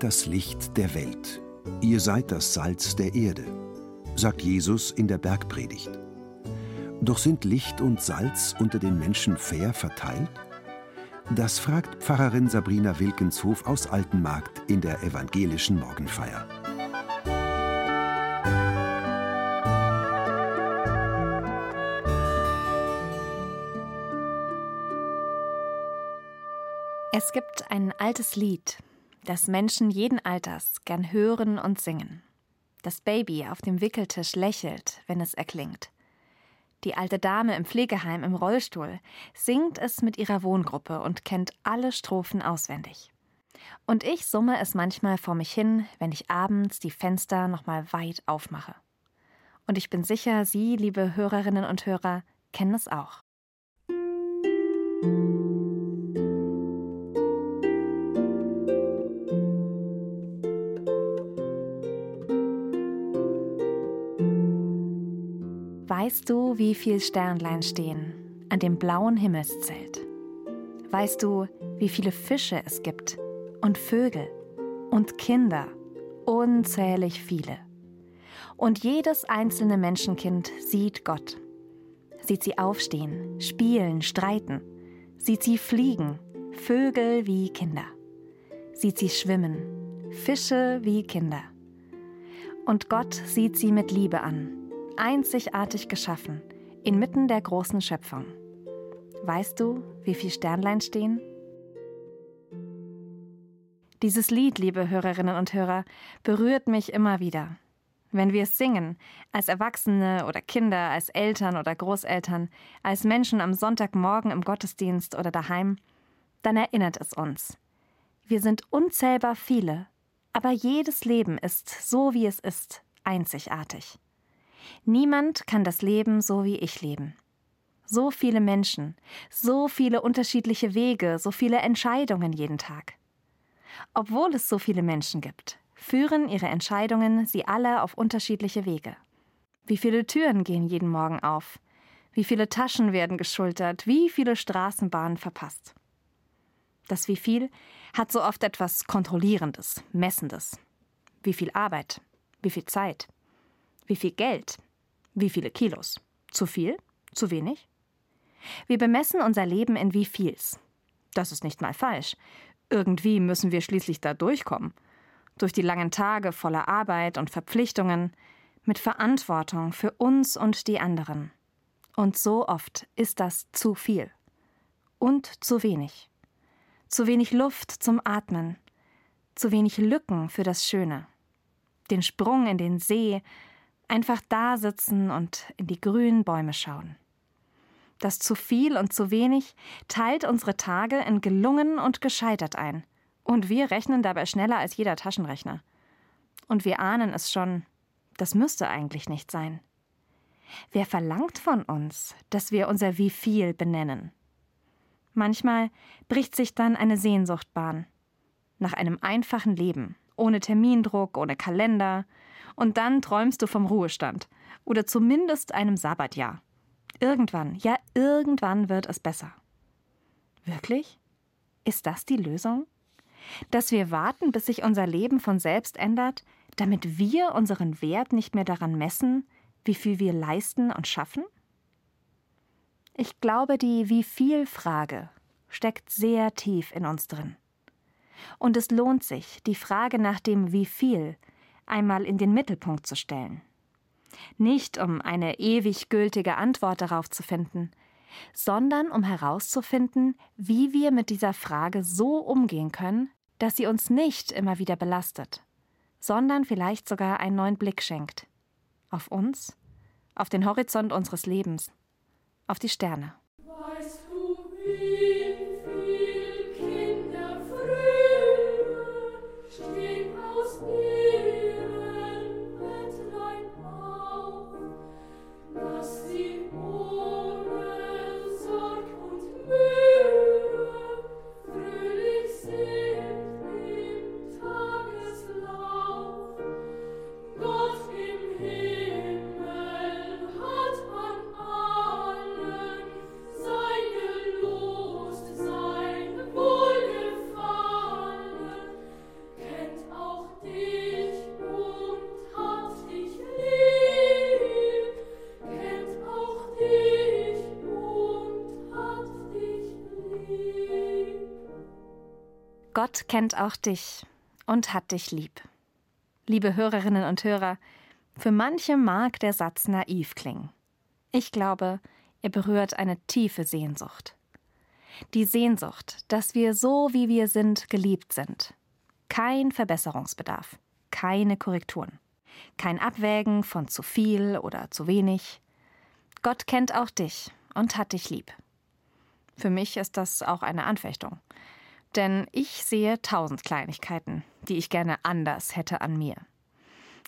seid das Licht der Welt. Ihr seid das Salz der Erde, sagt Jesus in der Bergpredigt. Doch sind Licht und Salz unter den Menschen fair verteilt? Das fragt Pfarrerin Sabrina Wilkenshof aus Altenmarkt in der evangelischen Morgenfeier. Es gibt ein altes Lied, das Menschen jeden Alters gern hören und singen. Das Baby auf dem Wickeltisch lächelt, wenn es erklingt. Die alte Dame im Pflegeheim im Rollstuhl singt es mit ihrer Wohngruppe und kennt alle Strophen auswendig. Und ich summe es manchmal vor mich hin, wenn ich abends die Fenster nochmal weit aufmache. Und ich bin sicher, Sie, liebe Hörerinnen und Hörer, kennen es auch. Weißt du, wie viel Sternlein stehen an dem blauen Himmelszelt? Weißt du, wie viele Fische es gibt und Vögel und Kinder, unzählig viele. Und jedes einzelne Menschenkind sieht Gott. Sieht sie aufstehen, spielen, streiten. Sieht sie fliegen, Vögel wie Kinder. Sieht sie schwimmen, Fische wie Kinder. Und Gott sieht sie mit Liebe an einzigartig geschaffen, inmitten der großen Schöpfung. Weißt du, wie viel Sternlein stehen? Dieses Lied, liebe Hörerinnen und Hörer, berührt mich immer wieder. Wenn wir es singen, als Erwachsene oder Kinder, als Eltern oder Großeltern, als Menschen am Sonntagmorgen im Gottesdienst oder daheim, dann erinnert es uns. Wir sind unzählbar viele, aber jedes Leben ist, so wie es ist, einzigartig. Niemand kann das Leben so wie ich leben. So viele Menschen, so viele unterschiedliche Wege, so viele Entscheidungen jeden Tag. Obwohl es so viele Menschen gibt, führen ihre Entscheidungen sie alle auf unterschiedliche Wege. Wie viele Türen gehen jeden Morgen auf? Wie viele Taschen werden geschultert? Wie viele Straßenbahnen verpasst? Das Wie viel hat so oft etwas Kontrollierendes, Messendes. Wie viel Arbeit? Wie viel Zeit? Wie viel Geld? Wie viele Kilos? Zu viel? Zu wenig? Wir bemessen unser Leben in wie viels. Das ist nicht mal falsch. Irgendwie müssen wir schließlich da durchkommen. Durch die langen Tage voller Arbeit und Verpflichtungen, mit Verantwortung für uns und die anderen. Und so oft ist das zu viel. Und zu wenig. Zu wenig Luft zum Atmen. Zu wenig Lücken für das Schöne. Den Sprung in den See, Einfach da sitzen und in die grünen Bäume schauen. Das zu viel und zu wenig teilt unsere Tage in gelungen und gescheitert ein. Und wir rechnen dabei schneller als jeder Taschenrechner. Und wir ahnen es schon, das müsste eigentlich nicht sein. Wer verlangt von uns, dass wir unser Wie viel benennen? Manchmal bricht sich dann eine Sehnsucht Bahn. Nach einem einfachen Leben, ohne Termindruck, ohne Kalender, und dann träumst du vom Ruhestand oder zumindest einem Sabbatjahr. Irgendwann, ja, irgendwann wird es besser. Wirklich? Ist das die Lösung? Dass wir warten, bis sich unser Leben von selbst ändert, damit wir unseren Wert nicht mehr daran messen, wie viel wir leisten und schaffen? Ich glaube, die Wie viel Frage steckt sehr tief in uns drin. Und es lohnt sich, die Frage nach dem Wie viel einmal in den Mittelpunkt zu stellen. Nicht um eine ewig gültige Antwort darauf zu finden, sondern um herauszufinden, wie wir mit dieser Frage so umgehen können, dass sie uns nicht immer wieder belastet, sondern vielleicht sogar einen neuen Blick schenkt. Auf uns, auf den Horizont unseres Lebens, auf die Sterne. Gott kennt auch dich und hat dich lieb. Liebe Hörerinnen und Hörer, für manche mag der Satz naiv klingen. Ich glaube, er berührt eine tiefe Sehnsucht. Die Sehnsucht, dass wir so wie wir sind geliebt sind. Kein Verbesserungsbedarf, keine Korrekturen, kein Abwägen von zu viel oder zu wenig. Gott kennt auch dich und hat dich lieb. Für mich ist das auch eine Anfechtung. Denn ich sehe tausend Kleinigkeiten, die ich gerne anders hätte an mir.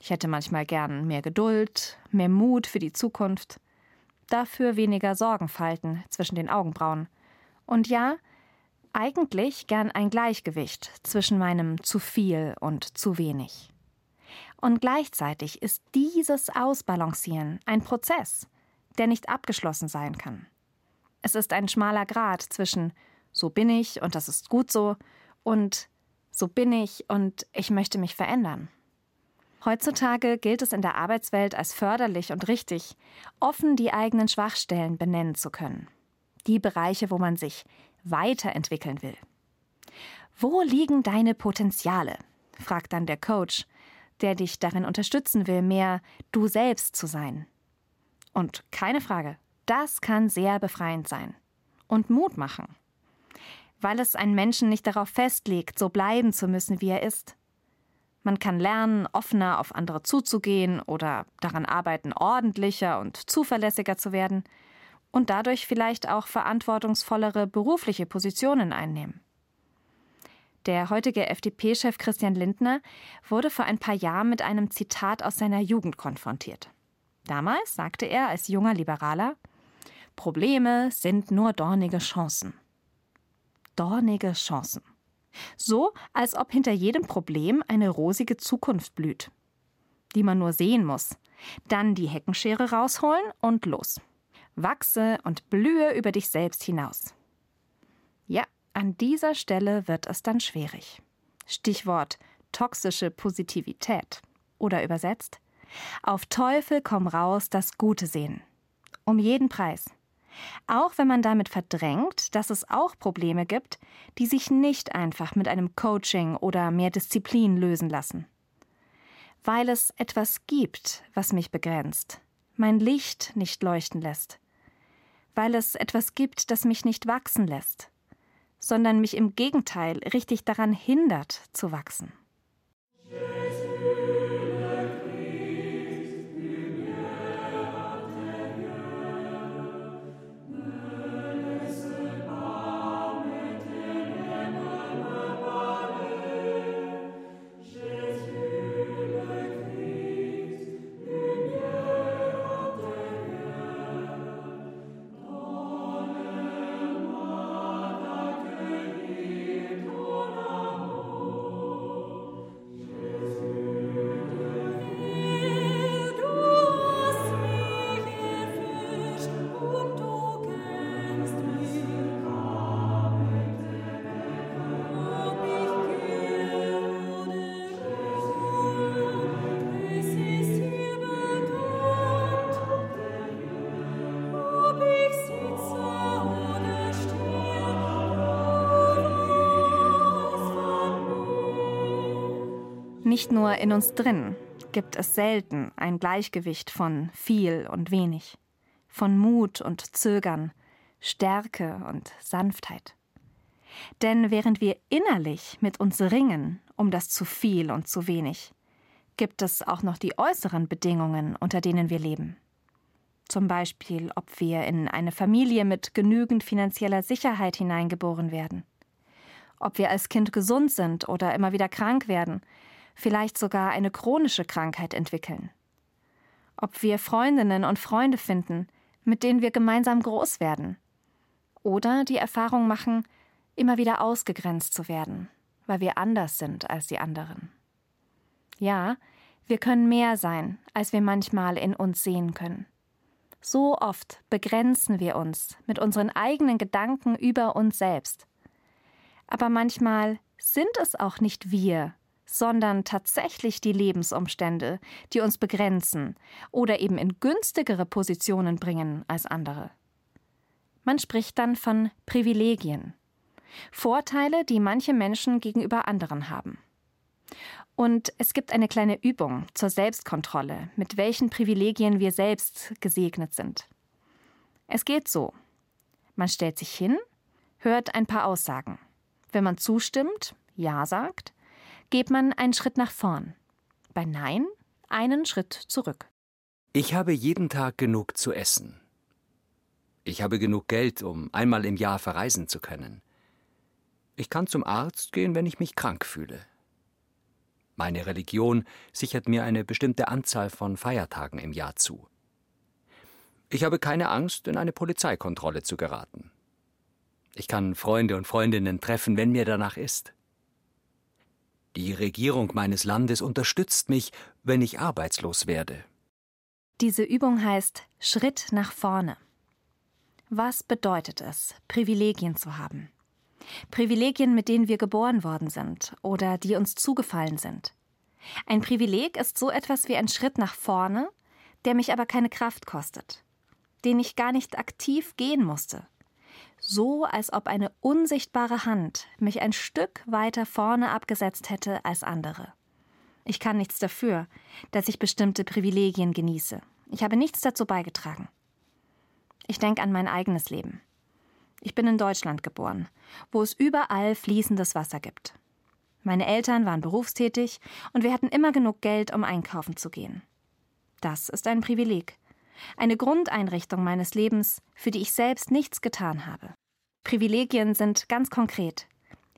Ich hätte manchmal gern mehr Geduld, mehr Mut für die Zukunft, dafür weniger Sorgenfalten zwischen den Augenbrauen. Und ja, eigentlich gern ein Gleichgewicht zwischen meinem zu viel und zu wenig. Und gleichzeitig ist dieses Ausbalancieren ein Prozess, der nicht abgeschlossen sein kann. Es ist ein schmaler Grat zwischen so bin ich und das ist gut so und so bin ich und ich möchte mich verändern. Heutzutage gilt es in der Arbeitswelt als förderlich und richtig, offen die eigenen Schwachstellen benennen zu können. Die Bereiche, wo man sich weiterentwickeln will. Wo liegen deine Potenziale? fragt dann der Coach, der dich darin unterstützen will, mehr du selbst zu sein. Und keine Frage, das kann sehr befreiend sein und Mut machen, weil es einen Menschen nicht darauf festlegt, so bleiben zu müssen, wie er ist. Man kann lernen, offener auf andere zuzugehen oder daran arbeiten, ordentlicher und zuverlässiger zu werden und dadurch vielleicht auch verantwortungsvollere berufliche Positionen einnehmen. Der heutige FDP-Chef Christian Lindner wurde vor ein paar Jahren mit einem Zitat aus seiner Jugend konfrontiert. Damals sagte er als junger Liberaler Probleme sind nur dornige Chancen. Dornige Chancen. So, als ob hinter jedem Problem eine rosige Zukunft blüht, die man nur sehen muss. Dann die Heckenschere rausholen und los. Wachse und blühe über dich selbst hinaus. Ja, an dieser Stelle wird es dann schwierig. Stichwort toxische Positivität. Oder übersetzt, auf Teufel komm raus das Gute sehen. Um jeden Preis. Auch wenn man damit verdrängt, dass es auch Probleme gibt, die sich nicht einfach mit einem Coaching oder mehr Disziplin lösen lassen. Weil es etwas gibt, was mich begrenzt, mein Licht nicht leuchten lässt. Weil es etwas gibt, das mich nicht wachsen lässt, sondern mich im Gegenteil richtig daran hindert zu wachsen. Nicht nur in uns drin gibt es selten ein Gleichgewicht von viel und wenig, von Mut und Zögern, Stärke und Sanftheit. Denn während wir innerlich mit uns ringen um das zu viel und zu wenig, gibt es auch noch die äußeren Bedingungen, unter denen wir leben. Zum Beispiel, ob wir in eine Familie mit genügend finanzieller Sicherheit hineingeboren werden, ob wir als Kind gesund sind oder immer wieder krank werden, vielleicht sogar eine chronische Krankheit entwickeln. Ob wir Freundinnen und Freunde finden, mit denen wir gemeinsam groß werden. Oder die Erfahrung machen, immer wieder ausgegrenzt zu werden, weil wir anders sind als die anderen. Ja, wir können mehr sein, als wir manchmal in uns sehen können. So oft begrenzen wir uns mit unseren eigenen Gedanken über uns selbst. Aber manchmal sind es auch nicht wir, sondern tatsächlich die Lebensumstände, die uns begrenzen oder eben in günstigere Positionen bringen als andere. Man spricht dann von Privilegien. Vorteile, die manche Menschen gegenüber anderen haben. Und es gibt eine kleine Übung zur Selbstkontrolle, mit welchen Privilegien wir selbst gesegnet sind. Es geht so. Man stellt sich hin, hört ein paar Aussagen. Wenn man zustimmt, Ja sagt, geht man einen Schritt nach vorn. Bei Nein einen Schritt zurück. Ich habe jeden Tag genug zu essen. Ich habe genug Geld, um einmal im Jahr verreisen zu können. Ich kann zum Arzt gehen, wenn ich mich krank fühle. Meine Religion sichert mir eine bestimmte Anzahl von Feiertagen im Jahr zu. Ich habe keine Angst, in eine Polizeikontrolle zu geraten. Ich kann Freunde und Freundinnen treffen, wenn mir danach ist. Die Regierung meines Landes unterstützt mich, wenn ich arbeitslos werde. Diese Übung heißt Schritt nach vorne. Was bedeutet es, Privilegien zu haben? Privilegien, mit denen wir geboren worden sind oder die uns zugefallen sind. Ein Privileg ist so etwas wie ein Schritt nach vorne, der mich aber keine Kraft kostet, den ich gar nicht aktiv gehen musste. So als ob eine unsichtbare Hand mich ein Stück weiter vorne abgesetzt hätte als andere. Ich kann nichts dafür, dass ich bestimmte Privilegien genieße. Ich habe nichts dazu beigetragen. Ich denke an mein eigenes Leben. Ich bin in Deutschland geboren, wo es überall fließendes Wasser gibt. Meine Eltern waren berufstätig und wir hatten immer genug Geld, um einkaufen zu gehen. Das ist ein Privileg. Eine Grundeinrichtung meines Lebens, für die ich selbst nichts getan habe. Privilegien sind ganz konkret.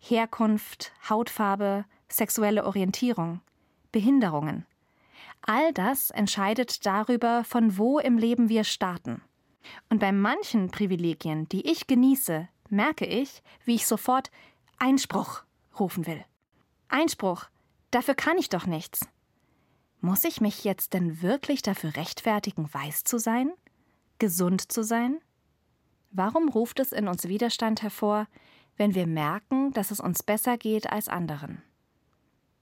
Herkunft, Hautfarbe, sexuelle Orientierung, Behinderungen. All das entscheidet darüber, von wo im Leben wir starten. Und bei manchen Privilegien, die ich genieße, merke ich, wie ich sofort Einspruch rufen will. Einspruch, dafür kann ich doch nichts. Muss ich mich jetzt denn wirklich dafür rechtfertigen, weiß zu sein? Gesund zu sein? Warum ruft es in uns Widerstand hervor, wenn wir merken, dass es uns besser geht als anderen?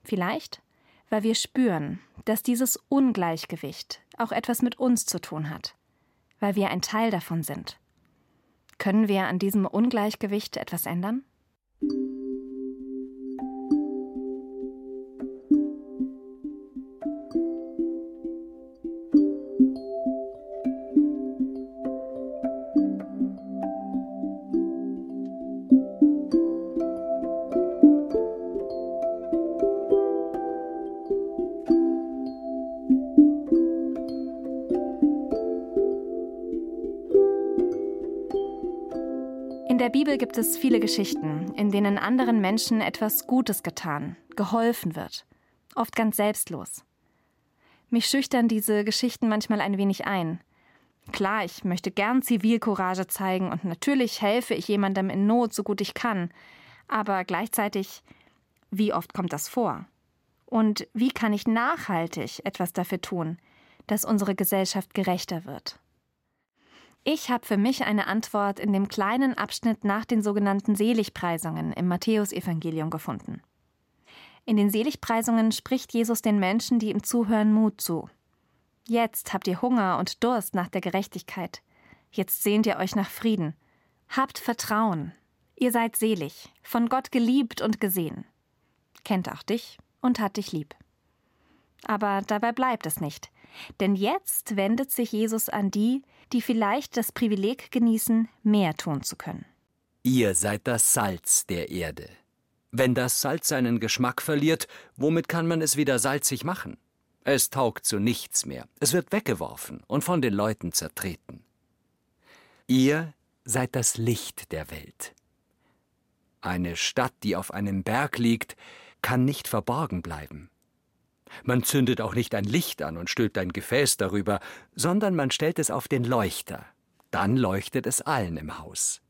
Vielleicht, weil wir spüren, dass dieses Ungleichgewicht auch etwas mit uns zu tun hat weil wir ein Teil davon sind. Können wir an diesem Ungleichgewicht etwas ändern? Bibel gibt es viele Geschichten, in denen anderen Menschen etwas Gutes getan, geholfen wird, oft ganz selbstlos. Mich schüchtern diese Geschichten manchmal ein wenig ein. Klar, ich möchte gern Zivilcourage zeigen und natürlich helfe ich jemandem in Not, so gut ich kann, aber gleichzeitig, wie oft kommt das vor? Und wie kann ich nachhaltig etwas dafür tun, dass unsere Gesellschaft gerechter wird? Ich habe für mich eine Antwort in dem kleinen Abschnitt nach den sogenannten Seligpreisungen im Matthäusevangelium gefunden. In den Seligpreisungen spricht Jesus den Menschen, die ihm zuhören, Mut zu. Jetzt habt ihr Hunger und Durst nach der Gerechtigkeit. Jetzt sehnt ihr euch nach Frieden. Habt Vertrauen. Ihr seid selig, von Gott geliebt und gesehen. Kennt auch dich und hat dich lieb. Aber dabei bleibt es nicht. Denn jetzt wendet sich Jesus an die, die vielleicht das Privileg genießen, mehr tun zu können. Ihr seid das Salz der Erde. Wenn das Salz seinen Geschmack verliert, womit kann man es wieder salzig machen? Es taugt zu nichts mehr. Es wird weggeworfen und von den Leuten zertreten. Ihr seid das Licht der Welt. Eine Stadt, die auf einem Berg liegt, kann nicht verborgen bleiben. Man zündet auch nicht ein Licht an und stülpt ein Gefäß darüber, sondern man stellt es auf den Leuchter. Dann leuchtet es allen im Haus.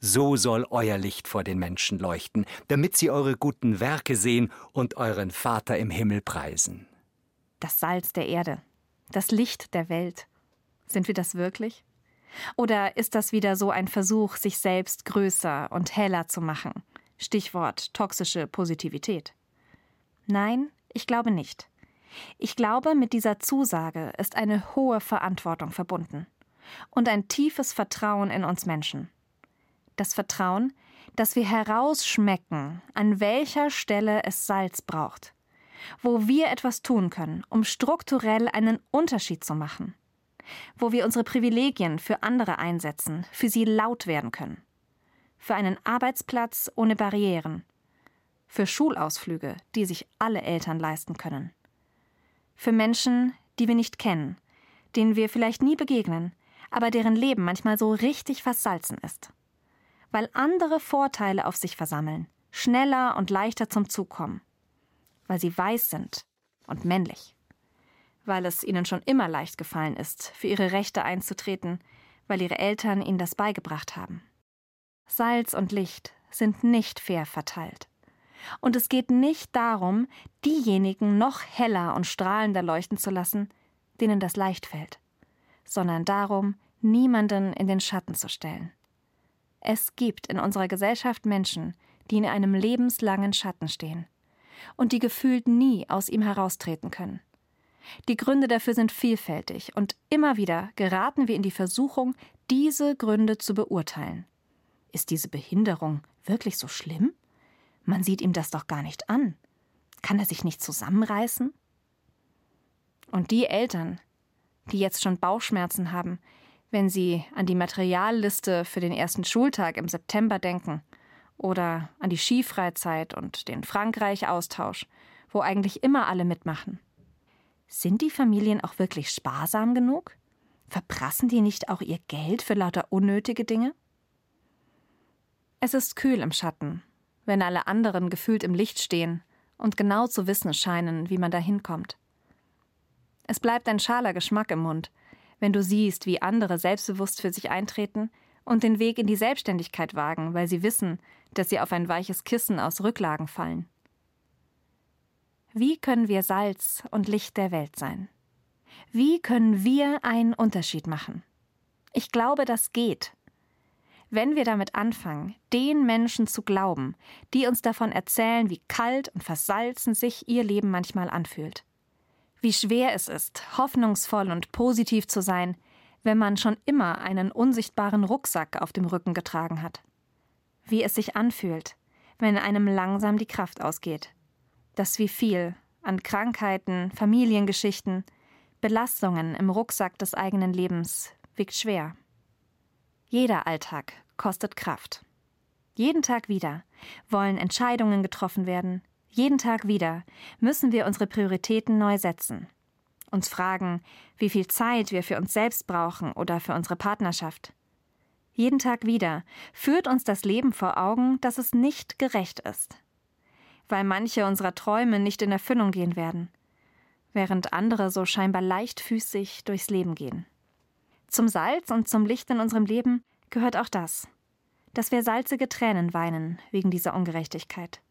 So soll euer Licht vor den Menschen leuchten, damit sie eure guten Werke sehen und euren Vater im Himmel preisen. Das Salz der Erde, das Licht der Welt. Sind wir das wirklich? Oder ist das wieder so ein Versuch, sich selbst größer und heller zu machen? Stichwort toxische Positivität. Nein, ich glaube nicht. Ich glaube, mit dieser Zusage ist eine hohe Verantwortung verbunden und ein tiefes Vertrauen in uns Menschen. Das Vertrauen, dass wir herausschmecken, an welcher Stelle es Salz braucht, wo wir etwas tun können, um strukturell einen Unterschied zu machen, wo wir unsere Privilegien für andere einsetzen, für sie laut werden können, für einen Arbeitsplatz ohne Barrieren, für Schulausflüge, die sich alle Eltern leisten können, für Menschen, die wir nicht kennen, denen wir vielleicht nie begegnen, aber deren Leben manchmal so richtig versalzen ist. Weil andere Vorteile auf sich versammeln, schneller und leichter zum Zug kommen. Weil sie weiß sind und männlich. Weil es ihnen schon immer leicht gefallen ist, für ihre Rechte einzutreten, weil ihre Eltern ihnen das beigebracht haben. Salz und Licht sind nicht fair verteilt. Und es geht nicht darum, diejenigen noch heller und strahlender leuchten zu lassen, denen das leicht fällt sondern darum, niemanden in den Schatten zu stellen. Es gibt in unserer Gesellschaft Menschen, die in einem lebenslangen Schatten stehen und die gefühlt nie aus ihm heraustreten können. Die Gründe dafür sind vielfältig und immer wieder geraten wir in die Versuchung, diese Gründe zu beurteilen. Ist diese Behinderung wirklich so schlimm? Man sieht ihm das doch gar nicht an. Kann er sich nicht zusammenreißen? Und die Eltern, die jetzt schon Bauchschmerzen haben, wenn sie an die Materialliste für den ersten Schultag im September denken oder an die Skifreizeit und den Frankreich-Austausch, wo eigentlich immer alle mitmachen. Sind die Familien auch wirklich sparsam genug? Verprassen die nicht auch ihr Geld für lauter unnötige Dinge? Es ist kühl im Schatten, wenn alle anderen gefühlt im Licht stehen und genau zu wissen scheinen, wie man da hinkommt. Es bleibt ein schaler Geschmack im Mund, wenn du siehst, wie andere selbstbewusst für sich eintreten und den Weg in die Selbstständigkeit wagen, weil sie wissen, dass sie auf ein weiches Kissen aus Rücklagen fallen. Wie können wir Salz und Licht der Welt sein? Wie können wir einen Unterschied machen? Ich glaube, das geht. Wenn wir damit anfangen, den Menschen zu glauben, die uns davon erzählen, wie kalt und versalzen sich ihr Leben manchmal anfühlt wie schwer es ist, hoffnungsvoll und positiv zu sein, wenn man schon immer einen unsichtbaren Rucksack auf dem Rücken getragen hat. Wie es sich anfühlt, wenn einem langsam die Kraft ausgeht. Das wie viel an Krankheiten, Familiengeschichten, Belastungen im Rucksack des eigenen Lebens wiegt schwer. Jeder Alltag kostet Kraft. Jeden Tag wieder wollen Entscheidungen getroffen werden, jeden Tag wieder müssen wir unsere Prioritäten neu setzen. Uns fragen, wie viel Zeit wir für uns selbst brauchen oder für unsere Partnerschaft. Jeden Tag wieder führt uns das Leben vor Augen, dass es nicht gerecht ist. Weil manche unserer Träume nicht in Erfüllung gehen werden, während andere so scheinbar leichtfüßig durchs Leben gehen. Zum Salz und zum Licht in unserem Leben gehört auch das, dass wir salzige Tränen weinen wegen dieser Ungerechtigkeit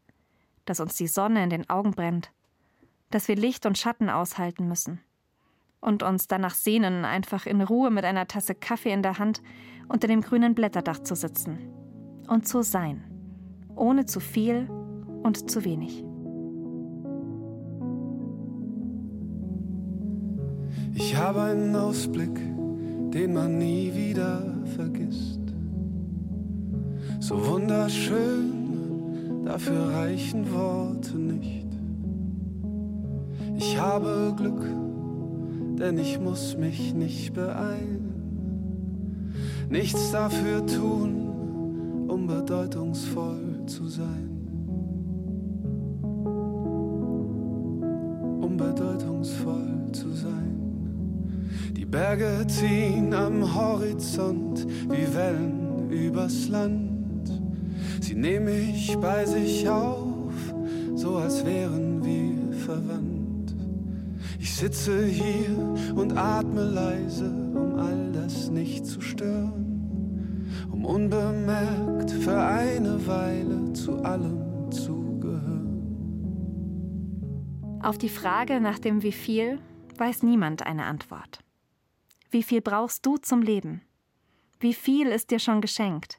dass uns die Sonne in den Augen brennt, dass wir Licht und Schatten aushalten müssen und uns danach sehnen, einfach in Ruhe mit einer Tasse Kaffee in der Hand unter dem grünen Blätterdach zu sitzen und zu sein, ohne zu viel und zu wenig. Ich habe einen Ausblick, den man nie wieder vergisst. So wunderschön dafür reichen Worte nicht. Ich habe Glück, denn ich muss mich nicht beeilen. Nichts dafür tun, um bedeutungsvoll zu sein. Berge ziehen am Horizont wie Wellen übers Land. Sie nehmen mich bei sich auf, so als wären wir verwandt. Ich sitze hier und atme leise, um all das nicht zu stören, um unbemerkt für eine Weile zu allem zu gehören. Auf die Frage nach dem Wie viel weiß niemand eine Antwort. Wie viel brauchst du zum Leben? Wie viel ist dir schon geschenkt?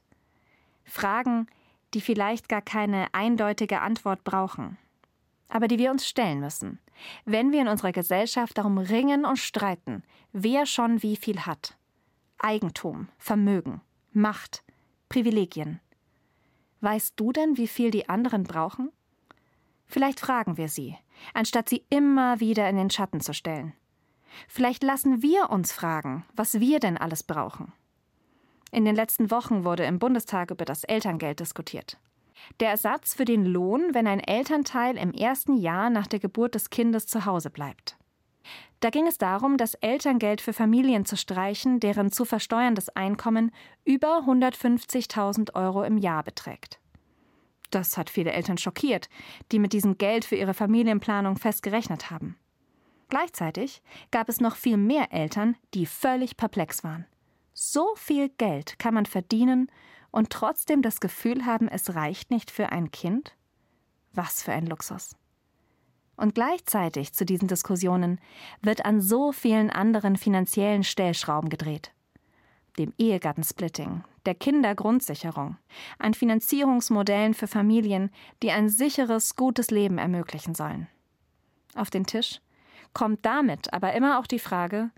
Fragen, die vielleicht gar keine eindeutige Antwort brauchen, aber die wir uns stellen müssen, wenn wir in unserer Gesellschaft darum ringen und streiten, wer schon wie viel hat. Eigentum, Vermögen, Macht, Privilegien. Weißt du denn, wie viel die anderen brauchen? Vielleicht fragen wir sie, anstatt sie immer wieder in den Schatten zu stellen. Vielleicht lassen wir uns fragen, was wir denn alles brauchen. In den letzten Wochen wurde im Bundestag über das Elterngeld diskutiert. Der Ersatz für den Lohn, wenn ein Elternteil im ersten Jahr nach der Geburt des Kindes zu Hause bleibt. Da ging es darum, das Elterngeld für Familien zu streichen, deren zu versteuerndes Einkommen über 150.000 Euro im Jahr beträgt. Das hat viele Eltern schockiert, die mit diesem Geld für ihre Familienplanung festgerechnet haben. Gleichzeitig gab es noch viel mehr Eltern, die völlig perplex waren. So viel Geld kann man verdienen und trotzdem das Gefühl haben, es reicht nicht für ein Kind? Was für ein Luxus. Und gleichzeitig zu diesen Diskussionen wird an so vielen anderen finanziellen Stellschrauben gedreht. Dem Ehegattensplitting, der Kindergrundsicherung, an Finanzierungsmodellen für Familien, die ein sicheres, gutes Leben ermöglichen sollen. Auf den Tisch kommt damit aber immer auch die Frage,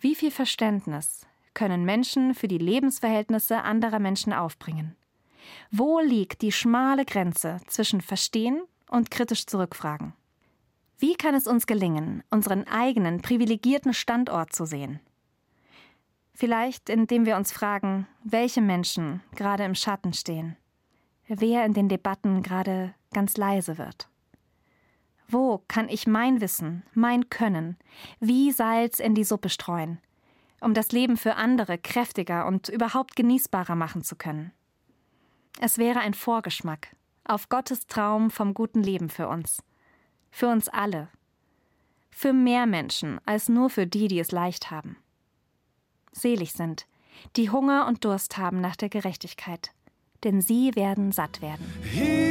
wie viel Verständnis können Menschen für die Lebensverhältnisse anderer Menschen aufbringen? Wo liegt die schmale Grenze zwischen Verstehen und kritisch zurückfragen? Wie kann es uns gelingen, unseren eigenen privilegierten Standort zu sehen? Vielleicht indem wir uns fragen, welche Menschen gerade im Schatten stehen, wer in den Debatten gerade ganz leise wird. Wo kann ich mein Wissen, mein Können, wie Salz in die Suppe streuen, um das Leben für andere kräftiger und überhaupt genießbarer machen zu können? Es wäre ein Vorgeschmack auf Gottes Traum vom guten Leben für uns für uns alle. Für mehr Menschen als nur für die, die es leicht haben. Selig sind, die Hunger und Durst haben nach der Gerechtigkeit, denn sie werden satt werden. Hier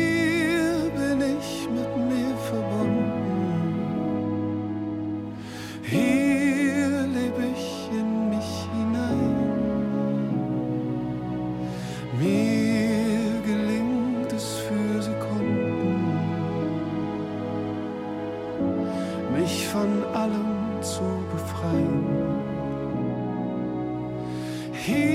von allem zu befreien. Hier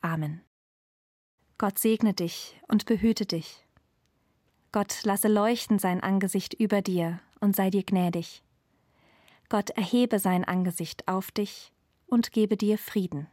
Amen. Gott segne dich und behüte dich. Gott lasse leuchten sein Angesicht über dir und sei dir gnädig. Gott erhebe sein Angesicht auf dich und gebe dir Frieden.